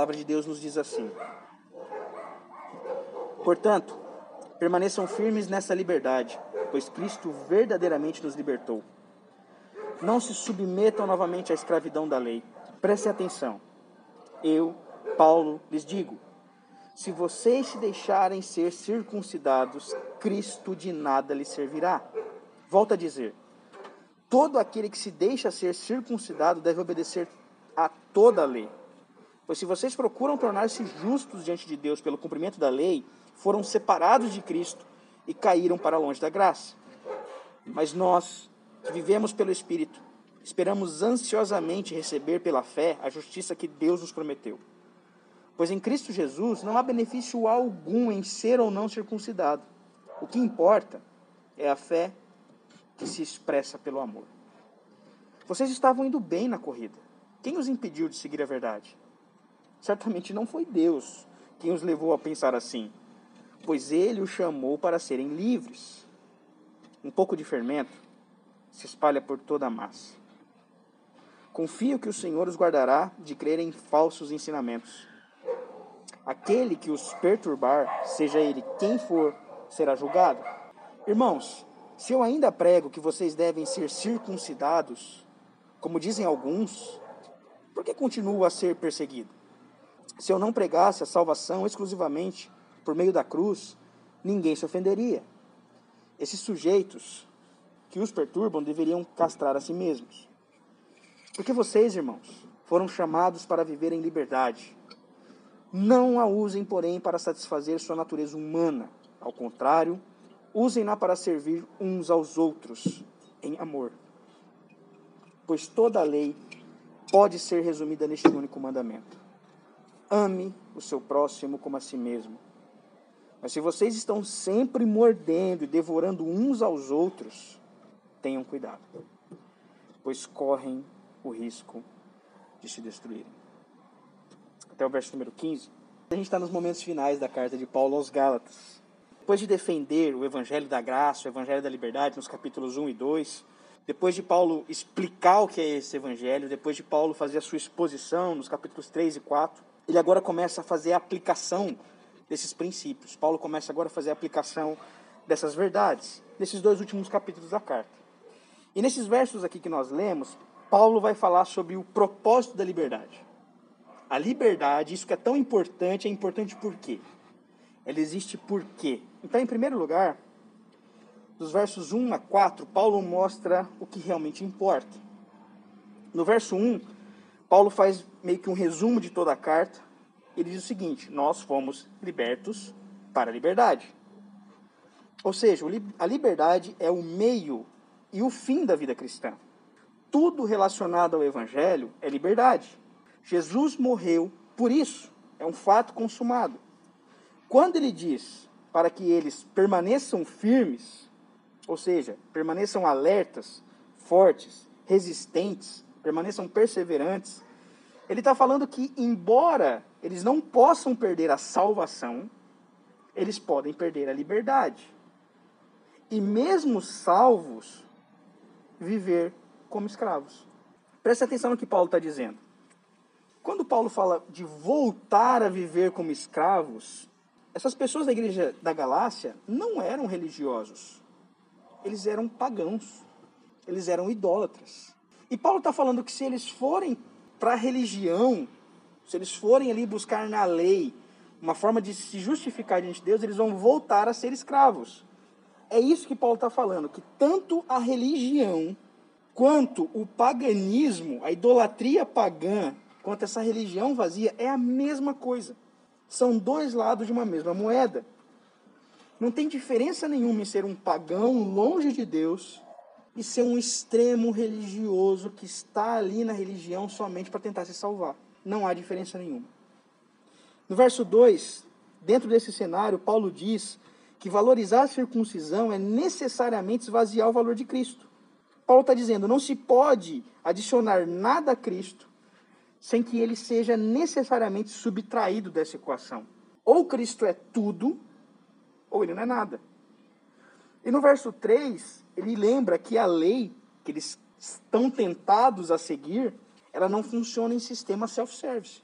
palavra de Deus nos diz assim: Portanto, permaneçam firmes nessa liberdade, pois Cristo verdadeiramente nos libertou. Não se submetam novamente à escravidão da lei. Prestem atenção. Eu, Paulo, lhes digo: se vocês se deixarem ser circuncidados, Cristo de nada lhes servirá. Volto a dizer: todo aquele que se deixa ser circuncidado deve obedecer a toda a lei. Pois se vocês procuram tornar-se justos diante de Deus pelo cumprimento da lei, foram separados de Cristo e caíram para longe da graça. Mas nós, que vivemos pelo Espírito, esperamos ansiosamente receber pela fé a justiça que Deus nos prometeu. Pois em Cristo Jesus não há benefício algum em ser ou não circuncidado. O que importa é a fé que se expressa pelo amor. Vocês estavam indo bem na corrida. Quem os impediu de seguir a verdade? Certamente não foi Deus quem os levou a pensar assim, pois ele os chamou para serem livres. Um pouco de fermento se espalha por toda a massa. Confio que o Senhor os guardará de crer em falsos ensinamentos. Aquele que os perturbar, seja ele quem for, será julgado. Irmãos, se eu ainda prego que vocês devem ser circuncidados, como dizem alguns, por que continuo a ser perseguido? Se eu não pregasse a salvação exclusivamente por meio da cruz, ninguém se ofenderia. Esses sujeitos que os perturbam deveriam castrar a si mesmos. Porque vocês, irmãos, foram chamados para viver em liberdade. Não a usem, porém, para satisfazer sua natureza humana. Ao contrário, Usem-na para servir uns aos outros em amor. Pois toda a lei pode ser resumida neste único mandamento: ame o seu próximo como a si mesmo. Mas se vocês estão sempre mordendo e devorando uns aos outros, tenham cuidado, pois correm o risco de se destruírem. Até o verso número 15. A gente está nos momentos finais da carta de Paulo aos Gálatas depois de defender o evangelho da graça, o evangelho da liberdade, nos capítulos 1 e 2, depois de Paulo explicar o que é esse evangelho, depois de Paulo fazer a sua exposição nos capítulos 3 e 4, ele agora começa a fazer a aplicação desses princípios. Paulo começa agora a fazer a aplicação dessas verdades, nesses dois últimos capítulos da carta. E nesses versos aqui que nós lemos, Paulo vai falar sobre o propósito da liberdade. A liberdade, isso que é tão importante, é importante por quê? Ela existe por quê? Então, em primeiro lugar, dos versos 1 a 4, Paulo mostra o que realmente importa. No verso 1, Paulo faz meio que um resumo de toda a carta. Ele diz o seguinte: Nós fomos libertos para a liberdade. Ou seja, a liberdade é o meio e o fim da vida cristã. Tudo relacionado ao evangelho é liberdade. Jesus morreu por isso, é um fato consumado. Quando ele diz para que eles permaneçam firmes, ou seja, permaneçam alertas, fortes, resistentes, permaneçam perseverantes, ele está falando que, embora eles não possam perder a salvação, eles podem perder a liberdade. E mesmo salvos, viver como escravos. Preste atenção no que Paulo está dizendo. Quando Paulo fala de voltar a viver como escravos, essas pessoas da igreja da Galácia não eram religiosos. Eles eram pagãos. Eles eram idólatras. E Paulo está falando que se eles forem para a religião, se eles forem ali buscar na lei uma forma de se justificar diante de Deus, eles vão voltar a ser escravos. É isso que Paulo está falando, que tanto a religião quanto o paganismo, a idolatria pagã, quanto essa religião vazia, é a mesma coisa. São dois lados de uma mesma moeda. Não tem diferença nenhuma em ser um pagão longe de Deus e ser um extremo religioso que está ali na religião somente para tentar se salvar. Não há diferença nenhuma. No verso 2, dentro desse cenário, Paulo diz que valorizar a circuncisão é necessariamente esvaziar o valor de Cristo. Paulo está dizendo: não se pode adicionar nada a Cristo sem que ele seja necessariamente subtraído dessa equação. Ou Cristo é tudo, ou ele não é nada. E no verso 3, ele lembra que a lei que eles estão tentados a seguir, ela não funciona em sistema self-service.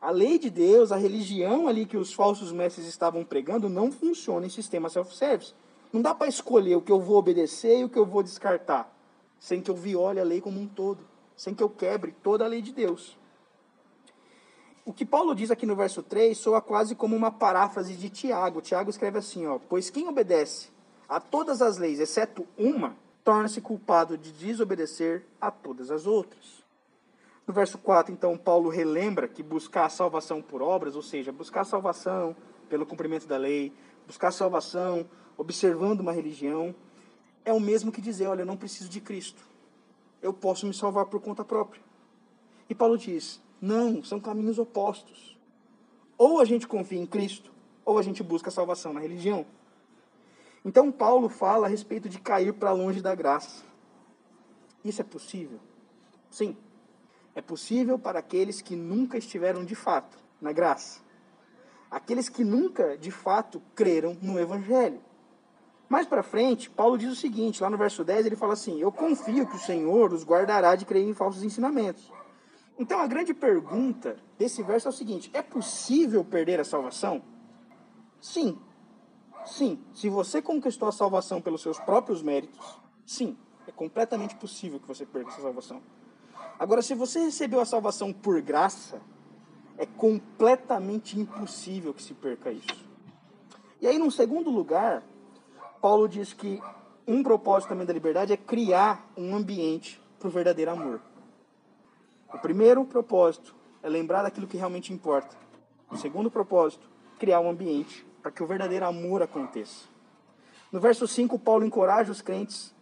A lei de Deus, a religião ali que os falsos mestres estavam pregando, não funciona em sistema self-service. Não dá para escolher o que eu vou obedecer e o que eu vou descartar, sem que eu viole a lei como um todo, sem que eu quebre toda a lei de Deus. O que Paulo diz aqui no verso 3 soa quase como uma paráfrase de Tiago. Tiago escreve assim, ó: "Pois quem obedece a todas as leis, exceto uma, torna-se culpado de desobedecer a todas as outras." No verso 4, então, Paulo relembra que buscar a salvação por obras, ou seja, buscar a salvação pelo cumprimento da lei, buscar a salvação observando uma religião, é o mesmo que dizer: olha, eu não preciso de Cristo. Eu posso me salvar por conta própria. E Paulo diz: não, são caminhos opostos. Ou a gente confia em Cristo, ou a gente busca a salvação na religião. Então, Paulo fala a respeito de cair para longe da graça. Isso é possível? Sim é possível para aqueles que nunca estiveram de fato na graça. Aqueles que nunca de fato creram no Evangelho. Mais para frente, Paulo diz o seguinte, lá no verso 10, ele fala assim: Eu confio que o Senhor os guardará de crer em falsos ensinamentos. Então a grande pergunta desse verso é o seguinte: é possível perder a salvação? Sim. Sim. Se você conquistou a salvação pelos seus próprios méritos, sim. É completamente possível que você perca essa salvação. Agora, se você recebeu a salvação por graça, é completamente impossível que se perca isso. E aí, num segundo lugar, Paulo diz que um propósito também da liberdade é criar um ambiente para o verdadeiro amor. O primeiro propósito é lembrar daquilo que realmente importa. O segundo propósito, criar um ambiente para que o verdadeiro amor aconteça. No verso 5, Paulo encoraja os crentes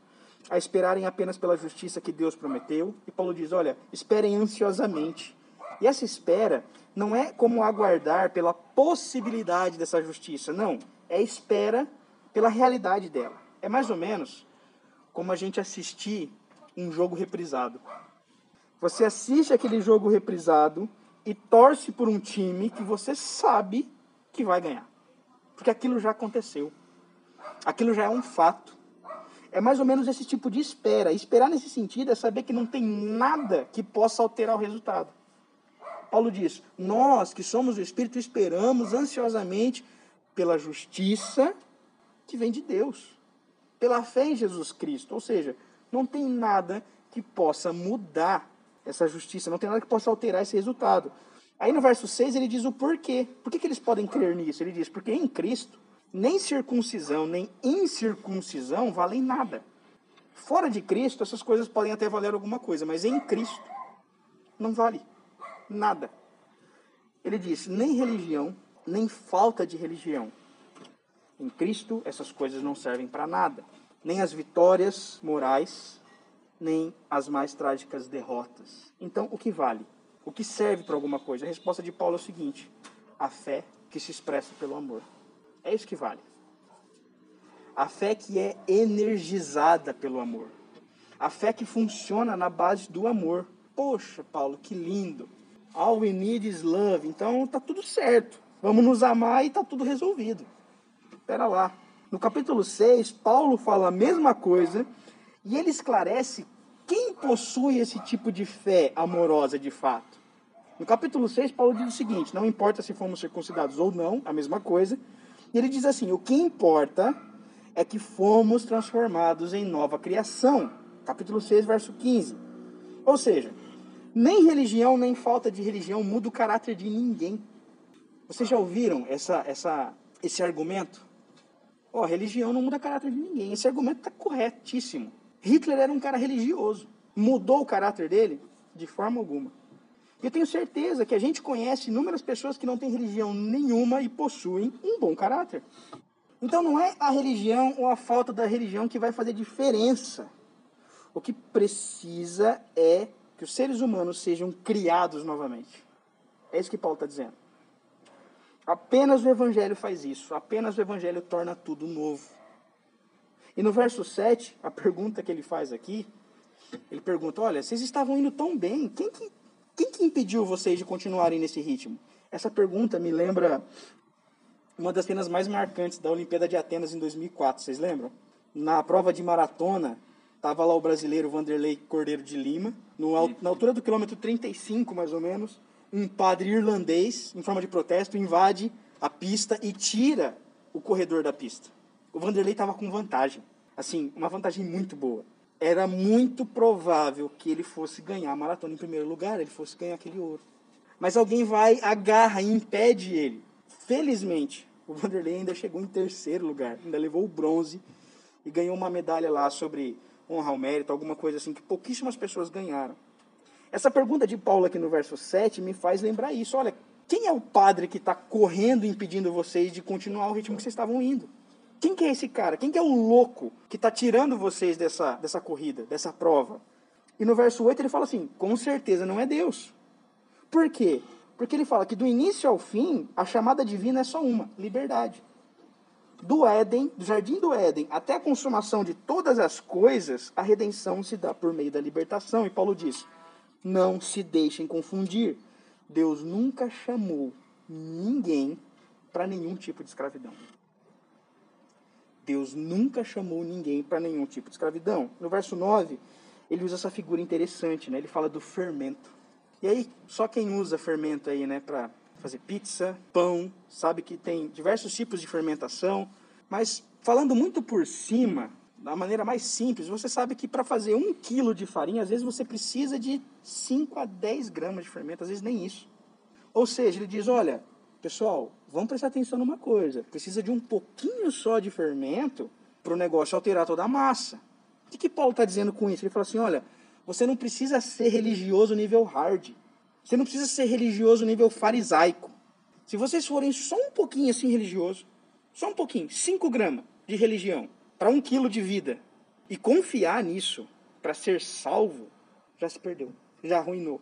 a esperarem apenas pela justiça que Deus prometeu. E Paulo diz: olha, esperem ansiosamente. E essa espera não é como aguardar pela possibilidade dessa justiça, não. É espera pela realidade dela. É mais ou menos como a gente assistir um jogo reprisado. Você assiste aquele jogo reprisado e torce por um time que você sabe que vai ganhar. Porque aquilo já aconteceu. Aquilo já é um fato. É mais ou menos esse tipo de espera. Esperar nesse sentido é saber que não tem nada que possa alterar o resultado. Paulo diz: Nós que somos o Espírito esperamos ansiosamente pela justiça que vem de Deus, pela fé em Jesus Cristo. Ou seja, não tem nada que possa mudar essa justiça, não tem nada que possa alterar esse resultado. Aí no verso 6 ele diz o porquê. Por que, que eles podem crer nisso? Ele diz: Porque em Cristo nem circuncisão, nem incircuncisão valem nada. Fora de Cristo, essas coisas podem até valer alguma coisa, mas em Cristo não vale nada. Ele diz: nem religião, nem falta de religião. Em Cristo, essas coisas não servem para nada. Nem as vitórias morais, nem as mais trágicas derrotas. Então, o que vale? O que serve para alguma coisa? A resposta de Paulo é o seguinte: a fé que se expressa pelo amor. É isso que vale. A fé que é energizada pelo amor. A fé que funciona na base do amor. Poxa, Paulo, que lindo. All we need is love. Então tá tudo certo. Vamos nos amar e tá tudo resolvido. Espera lá. No capítulo 6, Paulo fala a mesma coisa e ele esclarece possui esse tipo de fé amorosa de fato. No capítulo 6, Paulo diz o seguinte: não importa se fomos circuncidados ou não, a mesma coisa, ele diz assim: o que importa é que fomos transformados em nova criação. Capítulo 6, verso 15. Ou seja, nem religião, nem falta de religião muda o caráter de ninguém. Vocês já ouviram essa, essa, esse argumento? Oh, religião não muda o caráter de ninguém. Esse argumento está corretíssimo. Hitler era um cara religioso. Mudou o caráter dele? De forma alguma. Eu tenho certeza que a gente conhece inúmeras pessoas que não têm religião nenhuma e possuem um bom caráter. Então não é a religião ou a falta da religião que vai fazer diferença. O que precisa é que os seres humanos sejam criados novamente. É isso que Paulo está dizendo. Apenas o Evangelho faz isso. Apenas o Evangelho torna tudo novo. E no verso 7, a pergunta que ele faz aqui, ele pergunta: Olha, vocês estavam indo tão bem, quem que quem que impediu vocês de continuarem nesse ritmo? Essa pergunta me lembra uma das cenas mais marcantes da Olimpíada de Atenas em 2004, vocês lembram? Na prova de maratona, estava lá o brasileiro Vanderlei Cordeiro de Lima, no, na altura do quilômetro 35, mais ou menos, um padre irlandês, em forma de protesto, invade a pista e tira o corredor da pista. O Vanderlei estava com vantagem. Assim, uma vantagem muito boa. Era muito provável que ele fosse ganhar a maratona em primeiro lugar, ele fosse ganhar aquele ouro. Mas alguém vai, agarra e impede ele. Felizmente, o Vanderlei ainda chegou em terceiro lugar, ainda levou o bronze e ganhou uma medalha lá sobre honra ao mérito, alguma coisa assim que pouquíssimas pessoas ganharam. Essa pergunta de Paulo aqui no verso 7 me faz lembrar isso. Olha, quem é o padre que está correndo impedindo vocês de continuar o ritmo que vocês estavam indo? Quem que é esse cara? Quem que é o louco que está tirando vocês dessa, dessa corrida, dessa prova? E no verso 8 ele fala assim: com certeza não é Deus. Por quê? Porque ele fala que do início ao fim, a chamada divina é só uma: liberdade. Do Éden, do jardim do Éden, até a consumação de todas as coisas, a redenção se dá por meio da libertação. E Paulo diz: não se deixem confundir. Deus nunca chamou ninguém para nenhum tipo de escravidão. Deus nunca chamou ninguém para nenhum tipo de escravidão. No verso 9, ele usa essa figura interessante, né? Ele fala do fermento. E aí, só quem usa fermento aí, né, para fazer pizza, pão, sabe que tem diversos tipos de fermentação, mas falando muito por cima, da maneira mais simples, você sabe que para fazer um quilo de farinha, às vezes você precisa de 5 a 10 gramas de fermento, às vezes nem isso. Ou seja, ele diz, olha, pessoal, vamos prestar atenção numa coisa, precisa de um pouquinho só de fermento para o negócio alterar toda a massa. O que, que Paulo está dizendo com isso? Ele fala assim, olha, você não precisa ser religioso nível hard, você não precisa ser religioso nível farisaico. Se vocês forem só um pouquinho assim religioso, só um pouquinho, 5 gramas de religião, para um quilo de vida e confiar nisso para ser salvo, já se perdeu, já arruinou.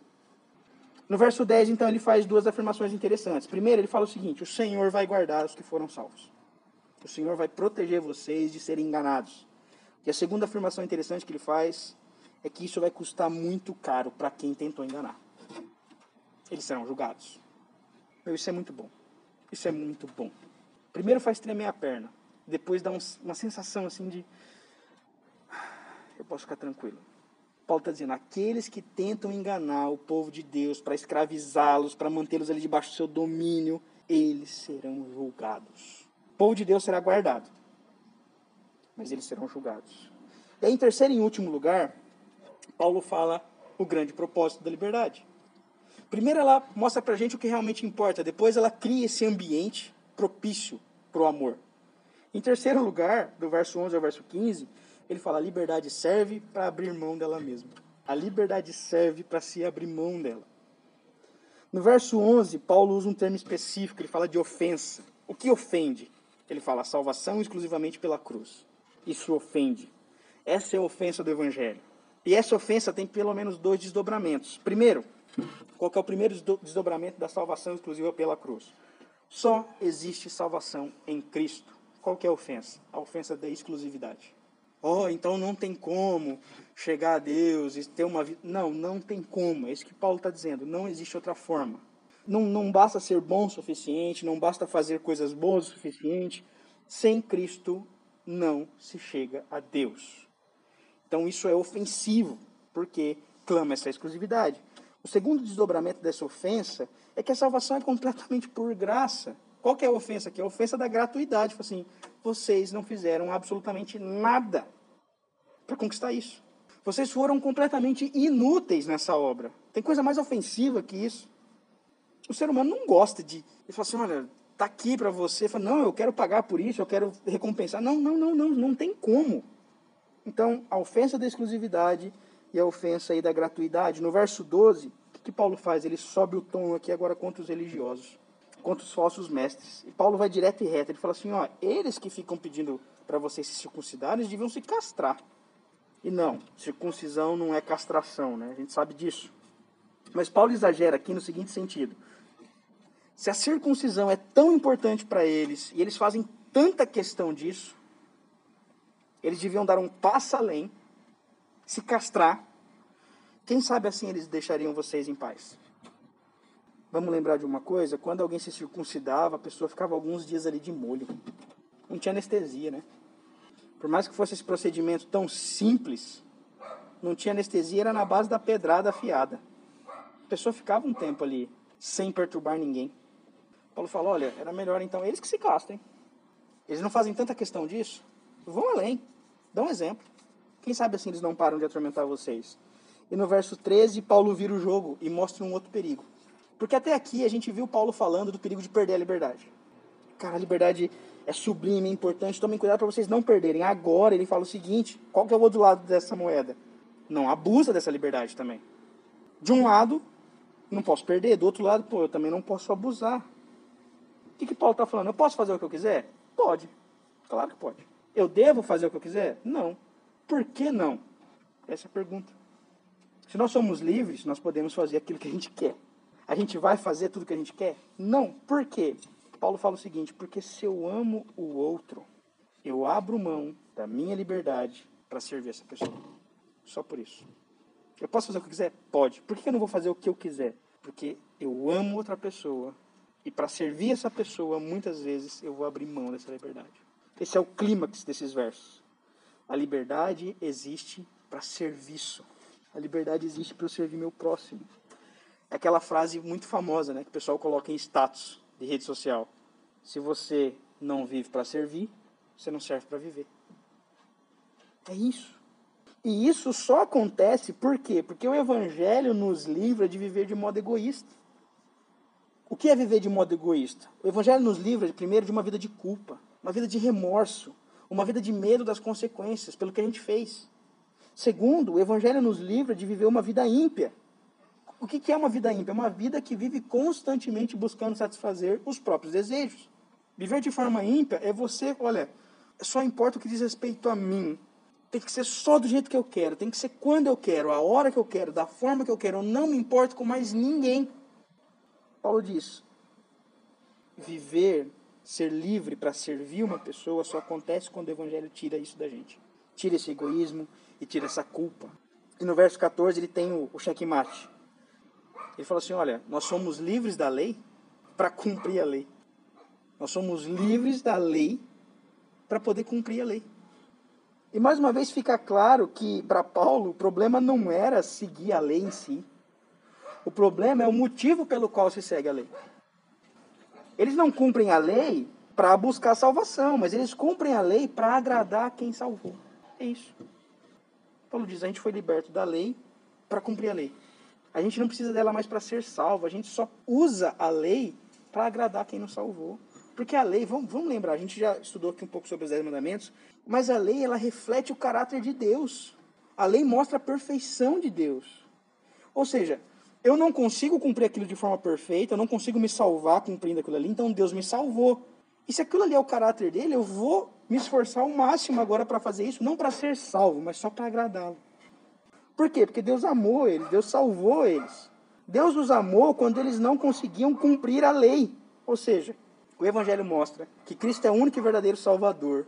No verso 10, então, ele faz duas afirmações interessantes. Primeiro, ele fala o seguinte: o Senhor vai guardar os que foram salvos. O Senhor vai proteger vocês de serem enganados. E a segunda afirmação interessante que ele faz é que isso vai custar muito caro para quem tentou enganar. Eles serão julgados. Meu, isso é muito bom. Isso é muito bom. Primeiro faz tremer a perna depois dá um, uma sensação assim de eu posso ficar tranquilo. Paulo está dizendo: aqueles que tentam enganar o povo de Deus para escravizá-los, para mantê-los ali debaixo do seu domínio, eles serão julgados. O povo de Deus será guardado, mas eles serão julgados. E aí, em terceiro e último lugar, Paulo fala o grande propósito da liberdade. Primeiro, ela mostra para gente o que realmente importa. Depois, ela cria esse ambiente propício para o amor. Em terceiro lugar, do verso 11 ao verso 15, ele fala: a liberdade serve para abrir mão dela mesma. A liberdade serve para se abrir mão dela. No verso 11, Paulo usa um termo específico, ele fala de ofensa. O que ofende? Ele fala salvação exclusivamente pela cruz. Isso ofende. Essa é a ofensa do evangelho. E essa ofensa tem pelo menos dois desdobramentos. Primeiro, qual é o primeiro desdobramento da salvação exclusiva pela cruz? Só existe salvação em Cristo. Qual é a ofensa? A ofensa da exclusividade. Oh, então não tem como chegar a Deus e ter uma vida. Não, não tem como. É isso que Paulo está dizendo. Não existe outra forma. Não, não basta ser bom o suficiente, não basta fazer coisas boas o suficiente. Sem Cristo não se chega a Deus. Então isso é ofensivo, porque clama essa exclusividade. O segundo desdobramento dessa ofensa é que a salvação é completamente por graça. Qual que é a ofensa aqui? A ofensa da gratuidade. Assim, vocês não fizeram absolutamente nada para conquistar isso. Vocês foram completamente inúteis nessa obra. Tem coisa mais ofensiva que isso. O ser humano não gosta de. Ele fala assim: olha, tá aqui para você. Fala, não, eu quero pagar por isso, eu quero recompensar. Não, não, não, não, não tem como. Então, a ofensa da exclusividade e a ofensa aí da gratuidade. No verso 12, o que Paulo faz? Ele sobe o tom aqui agora contra os religiosos contra os falsos mestres. E Paulo vai direto e reto. Ele fala assim: ó, eles que ficam pedindo para vocês se circuncidar, eles deviam se castrar. E não, circuncisão não é castração, né? A gente sabe disso. Mas Paulo exagera aqui no seguinte sentido: se a circuncisão é tão importante para eles e eles fazem tanta questão disso, eles deviam dar um passo além, se castrar. Quem sabe assim eles deixariam vocês em paz? Vamos lembrar de uma coisa: quando alguém se circuncidava, a pessoa ficava alguns dias ali de molho. Não tinha anestesia, né? Por mais que fosse esse procedimento tão simples, não tinha anestesia, era na base da pedrada afiada. A pessoa ficava um tempo ali sem perturbar ninguém. Paulo fala: olha, era melhor então eles que se castem. Eles não fazem tanta questão disso. Vão além. Dá um exemplo. Quem sabe assim eles não param de atormentar vocês. E no verso 13, Paulo vira o jogo e mostra um outro perigo. Porque até aqui a gente viu Paulo falando do perigo de perder a liberdade. Cara, a liberdade é sublime, é importante, tomem cuidado para vocês não perderem. Agora ele fala o seguinte: qual que é o outro lado dessa moeda? Não abusa dessa liberdade também. De um lado, não posso perder, do outro lado, pô, eu também não posso abusar. O que, que Paulo está falando? Eu posso fazer o que eu quiser? Pode. Claro que pode. Eu devo fazer o que eu quiser? Não. Por que não? Essa é a pergunta. Se nós somos livres, nós podemos fazer aquilo que a gente quer. A gente vai fazer tudo que a gente quer? Não. Por quê? Paulo fala o seguinte: porque se eu amo o outro, eu abro mão da minha liberdade para servir essa pessoa. Só por isso. Eu posso fazer o que eu quiser? Pode. Por que eu não vou fazer o que eu quiser? Porque eu amo outra pessoa e para servir essa pessoa, muitas vezes eu vou abrir mão dessa liberdade. Esse é o clímax desses versos. A liberdade existe para serviço. A liberdade existe para eu servir meu próximo. É aquela frase muito famosa, né, que o pessoal coloca em status de rede social. Se você não vive para servir, você não serve para viver. É isso. E isso só acontece por quê? Porque o evangelho nos livra de viver de modo egoísta. O que é viver de modo egoísta? O evangelho nos livra primeiro de uma vida de culpa, uma vida de remorso, uma vida de medo das consequências pelo que a gente fez. Segundo, o Evangelho nos livra de viver uma vida ímpia. O que é uma vida ímpia? É uma vida que vive constantemente buscando satisfazer os próprios desejos. Viver de forma ímpia é você, olha, só importa o que diz respeito a mim. Tem que ser só do jeito que eu quero, tem que ser quando eu quero, a hora que eu quero, da forma que eu quero. Eu não me importo com mais ninguém. Paulo diz: viver ser livre para servir uma pessoa só acontece quando o Evangelho tira isso da gente. Tira esse egoísmo e tira essa culpa. E no verso 14 ele tem o, o checkmate. Ele fala assim: olha, nós somos livres da lei para cumprir a lei. Nós somos livres da lei para poder cumprir a lei. E mais uma vez fica claro que para Paulo o problema não era seguir a lei em si. O problema é o motivo pelo qual se segue a lei. Eles não cumprem a lei para buscar salvação, mas eles cumprem a lei para agradar quem salvou. É isso. Paulo diz: a gente foi liberto da lei para cumprir a lei. A gente não precisa dela mais para ser salvo, a gente só usa a lei para agradar quem nos salvou. Porque a lei, vamos, vamos lembrar, a gente já estudou aqui um pouco sobre os Dez Mandamentos, mas a lei ela reflete o caráter de Deus. A lei mostra a perfeição de Deus. Ou seja, eu não consigo cumprir aquilo de forma perfeita, eu não consigo me salvar cumprindo aquilo ali, então Deus me salvou. E se aquilo ali é o caráter dele, eu vou me esforçar ao máximo agora para fazer isso, não para ser salvo, mas só para agradá-lo. Por quê? Porque Deus amou eles, Deus salvou eles. Deus os amou quando eles não conseguiam cumprir a lei. Ou seja, o Evangelho mostra que Cristo é o único e verdadeiro Salvador.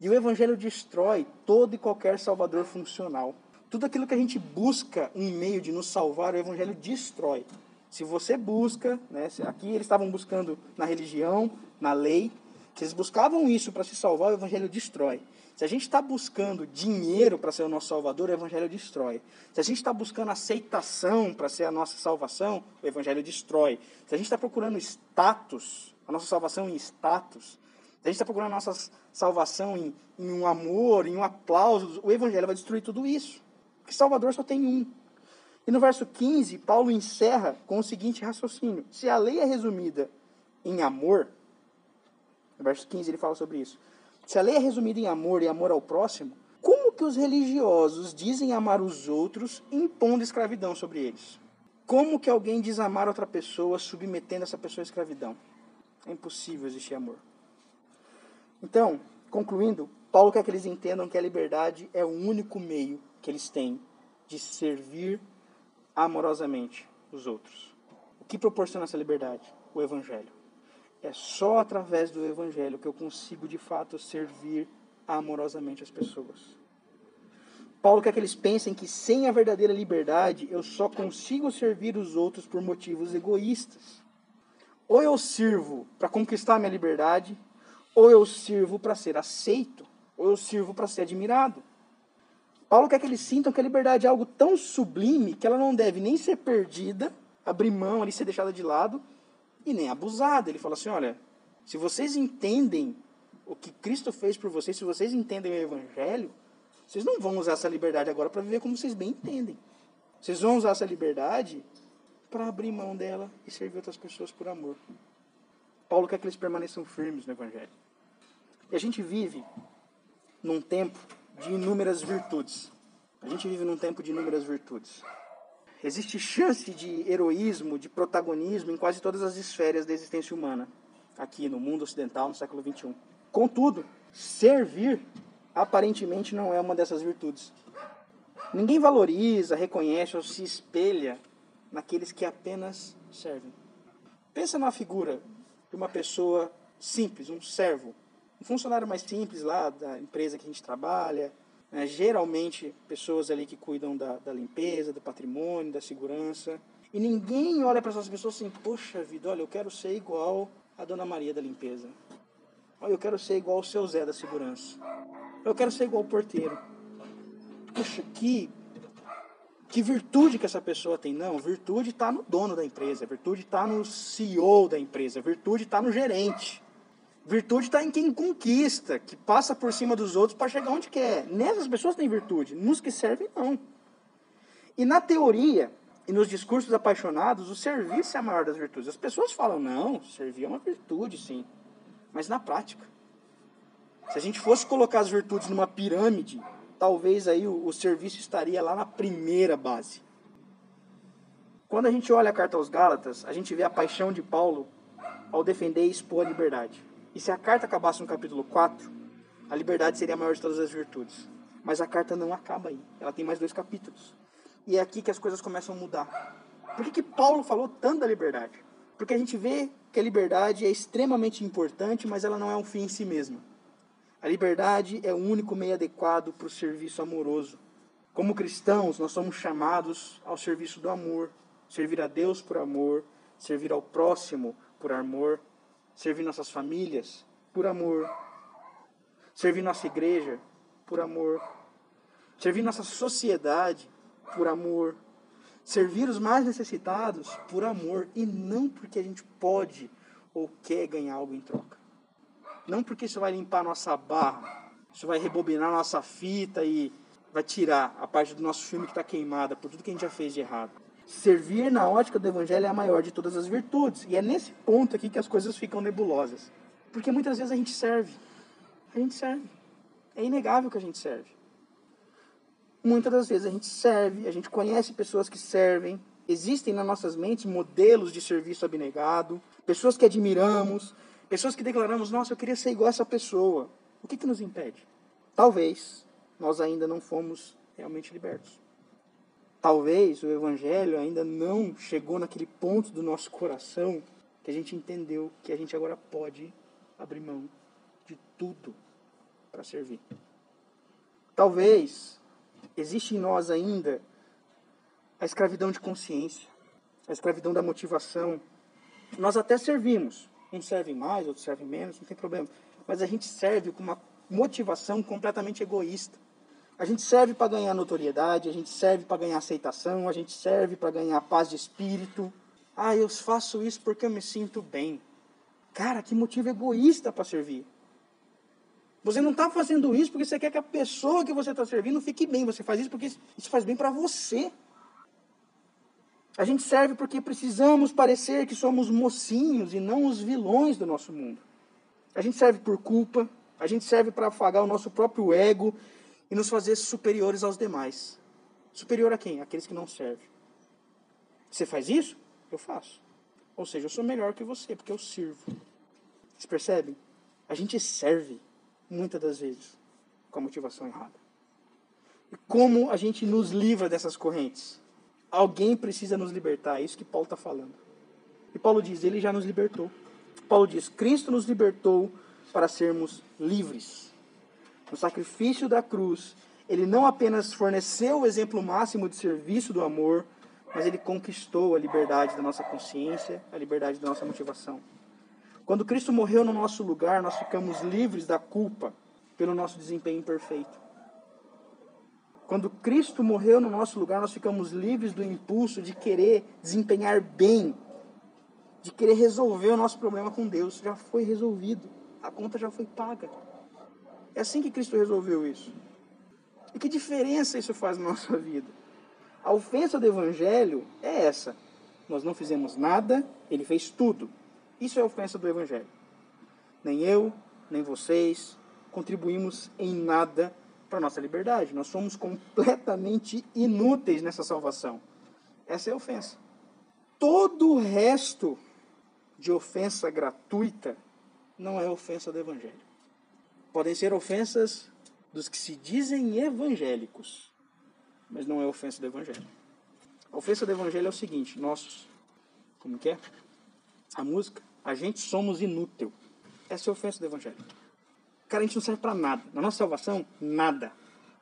E o Evangelho destrói todo e qualquer Salvador funcional. Tudo aquilo que a gente busca um meio de nos salvar, o Evangelho destrói. Se você busca, né, aqui eles estavam buscando na religião, na lei, se eles buscavam isso para se salvar, o Evangelho destrói. Se a gente está buscando dinheiro para ser o nosso salvador, o Evangelho destrói. Se a gente está buscando aceitação para ser a nossa salvação, o Evangelho destrói. Se a gente está procurando status, a nossa salvação em status, se a gente está procurando a nossa salvação em, em um amor, em um aplauso, o Evangelho vai destruir tudo isso. Porque Salvador só tem um. E no verso 15, Paulo encerra com o seguinte raciocínio: se a lei é resumida em amor, no verso 15 ele fala sobre isso. Se a lei é resumida em amor e amor ao próximo, como que os religiosos dizem amar os outros impondo escravidão sobre eles? Como que alguém diz amar outra pessoa submetendo essa pessoa à escravidão? É impossível existir amor. Então, concluindo, Paulo quer que eles entendam que a liberdade é o único meio que eles têm de servir amorosamente os outros. O que proporciona essa liberdade? O Evangelho. É só através do Evangelho que eu consigo de fato servir amorosamente as pessoas. Paulo quer que eles pensem que sem a verdadeira liberdade eu só consigo servir os outros por motivos egoístas. Ou eu sirvo para conquistar minha liberdade, ou eu sirvo para ser aceito, ou eu sirvo para ser admirado. Paulo quer que eles sintam que a liberdade é algo tão sublime que ela não deve nem ser perdida abrir mão ali, ser deixada de lado e nem abusada. Ele fala assim: olha, se vocês entendem o que Cristo fez por vocês, se vocês entendem o Evangelho, vocês não vão usar essa liberdade agora para viver como vocês bem entendem. Vocês vão usar essa liberdade para abrir mão dela e servir outras pessoas por amor. Paulo quer que eles permaneçam firmes no Evangelho. E a gente vive num tempo de inúmeras virtudes. A gente vive num tempo de inúmeras virtudes. Existe chance de heroísmo, de protagonismo em quase todas as esferas da existência humana, aqui no mundo ocidental, no século XXI. Contudo, servir aparentemente não é uma dessas virtudes. Ninguém valoriza, reconhece ou se espelha naqueles que apenas servem. Pensa na figura de uma pessoa simples, um servo, um funcionário mais simples lá da empresa que a gente trabalha, né? geralmente pessoas ali que cuidam da, da limpeza, do patrimônio, da segurança. E ninguém olha para essas pessoas assim, poxa vida, olha, eu quero ser igual a Dona Maria da limpeza. Olha, eu quero ser igual ao seu Zé da segurança. Eu quero ser igual ao porteiro. Poxa, que que virtude que essa pessoa tem? Não, virtude está no dono da empresa, virtude está no CEO da empresa, virtude está no gerente. Virtude está em quem conquista, que passa por cima dos outros para chegar onde quer. Nessas pessoas tem virtude, nos que servem, não. E na teoria e nos discursos apaixonados, o serviço é a maior das virtudes. As pessoas falam, não, servir é uma virtude, sim. Mas na prática, se a gente fosse colocar as virtudes numa pirâmide, talvez aí o, o serviço estaria lá na primeira base. Quando a gente olha a carta aos Gálatas, a gente vê a paixão de Paulo ao defender e expor a liberdade. E se a carta acabasse no capítulo 4, a liberdade seria a maior de todas as virtudes. Mas a carta não acaba aí. Ela tem mais dois capítulos. E é aqui que as coisas começam a mudar. Por que, que Paulo falou tanto da liberdade? Porque a gente vê que a liberdade é extremamente importante, mas ela não é um fim em si mesma. A liberdade é o único meio adequado para o serviço amoroso. Como cristãos, nós somos chamados ao serviço do amor, servir a Deus por amor, servir ao próximo por amor, servir nossas famílias por amor, servir nossa igreja por amor, servir nossa sociedade por amor, servir os mais necessitados por amor e não porque a gente pode ou quer ganhar algo em troca. Não porque isso vai limpar nossa barra, isso vai rebobinar nossa fita e vai tirar a parte do nosso filme que está queimada por tudo que a gente já fez de errado. Servir na ótica do Evangelho é a maior de todas as virtudes. E é nesse ponto aqui que as coisas ficam nebulosas. Porque muitas vezes a gente serve. A gente serve. É inegável que a gente serve. Muitas das vezes a gente serve, a gente conhece pessoas que servem. Existem nas nossas mentes modelos de serviço abnegado, pessoas que admiramos, Pessoas que declaramos, nossa, eu queria ser igual a essa pessoa. O que, que nos impede? Talvez nós ainda não fomos realmente libertos. Talvez o Evangelho ainda não chegou naquele ponto do nosso coração que a gente entendeu que a gente agora pode abrir mão de tudo para servir. Talvez existe em nós ainda a escravidão de consciência, a escravidão da motivação. Nós até servimos, Uns servem mais, outros servem menos, não tem problema. Mas a gente serve com uma motivação completamente egoísta. A gente serve para ganhar notoriedade, a gente serve para ganhar aceitação, a gente serve para ganhar paz de espírito. Ah, eu faço isso porque eu me sinto bem. Cara, que motivo egoísta para servir. Você não está fazendo isso porque você quer que a pessoa que você está servindo fique bem. Você faz isso porque isso faz bem para você. A gente serve porque precisamos parecer que somos mocinhos e não os vilões do nosso mundo. A gente serve por culpa, a gente serve para afagar o nosso próprio ego e nos fazer superiores aos demais. Superior a quem? Aqueles que não servem. Você faz isso? Eu faço. Ou seja, eu sou melhor que você, porque eu sirvo. Vocês percebem? A gente serve, muitas das vezes, com a motivação errada. E como a gente nos livra dessas correntes? Alguém precisa nos libertar. É isso que Paulo está falando. E Paulo diz: Ele já nos libertou. Paulo diz: Cristo nos libertou para sermos livres. No sacrifício da cruz, ele não apenas forneceu o exemplo máximo de serviço do amor, mas ele conquistou a liberdade da nossa consciência, a liberdade da nossa motivação. Quando Cristo morreu no nosso lugar, nós ficamos livres da culpa pelo nosso desempenho imperfeito. Quando Cristo morreu no nosso lugar, nós ficamos livres do impulso de querer desempenhar bem, de querer resolver o nosso problema com Deus. Já foi resolvido, a conta já foi paga. É assim que Cristo resolveu isso. E que diferença isso faz na nossa vida? A ofensa do Evangelho é essa. Nós não fizemos nada, ele fez tudo. Isso é a ofensa do Evangelho. Nem eu, nem vocês contribuímos em nada para a nossa liberdade. Nós somos completamente inúteis nessa salvação. Essa é a ofensa. Todo o resto de ofensa gratuita não é ofensa do Evangelho. Podem ser ofensas dos que se dizem evangélicos, mas não é ofensa do Evangelho. A ofensa do Evangelho é o seguinte: nós, como que é? A música, a gente somos inútil. Essa é a ofensa do Evangelho. Cara, a gente não serve para nada. Na nossa salvação, nada.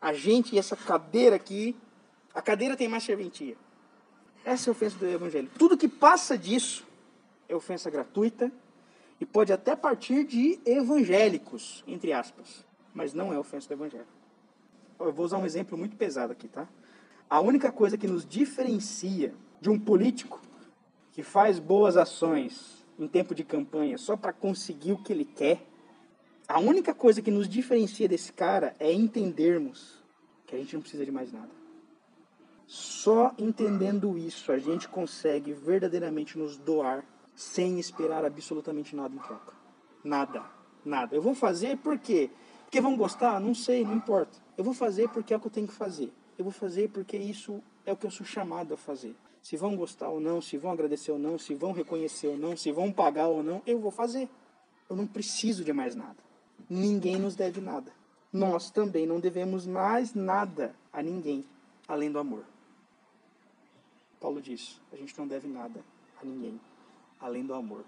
A gente e essa cadeira aqui, a cadeira tem mais serventia. Essa é a ofensa do Evangelho. Tudo que passa disso é ofensa gratuita e pode até partir de evangélicos, entre aspas, mas não é ofensa do Evangelho. Eu vou usar um exemplo muito pesado aqui, tá? A única coisa que nos diferencia de um político que faz boas ações em tempo de campanha só para conseguir o que ele quer a única coisa que nos diferencia desse cara é entendermos que a gente não precisa de mais nada. Só entendendo isso a gente consegue verdadeiramente nos doar sem esperar absolutamente nada em troca. Nada, nada. Eu vou fazer por quê? Porque vão gostar? Não sei, não importa. Eu vou fazer porque é o que eu tenho que fazer. Eu vou fazer porque isso é o que eu sou chamado a fazer. Se vão gostar ou não, se vão agradecer ou não, se vão reconhecer ou não, se vão pagar ou não, eu vou fazer. Eu não preciso de mais nada. Ninguém nos deve nada. Nós também não devemos mais nada a ninguém além do amor. Paulo diz: a gente não deve nada a ninguém além do amor.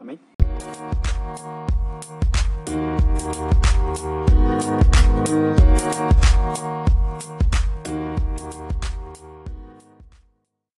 Amém?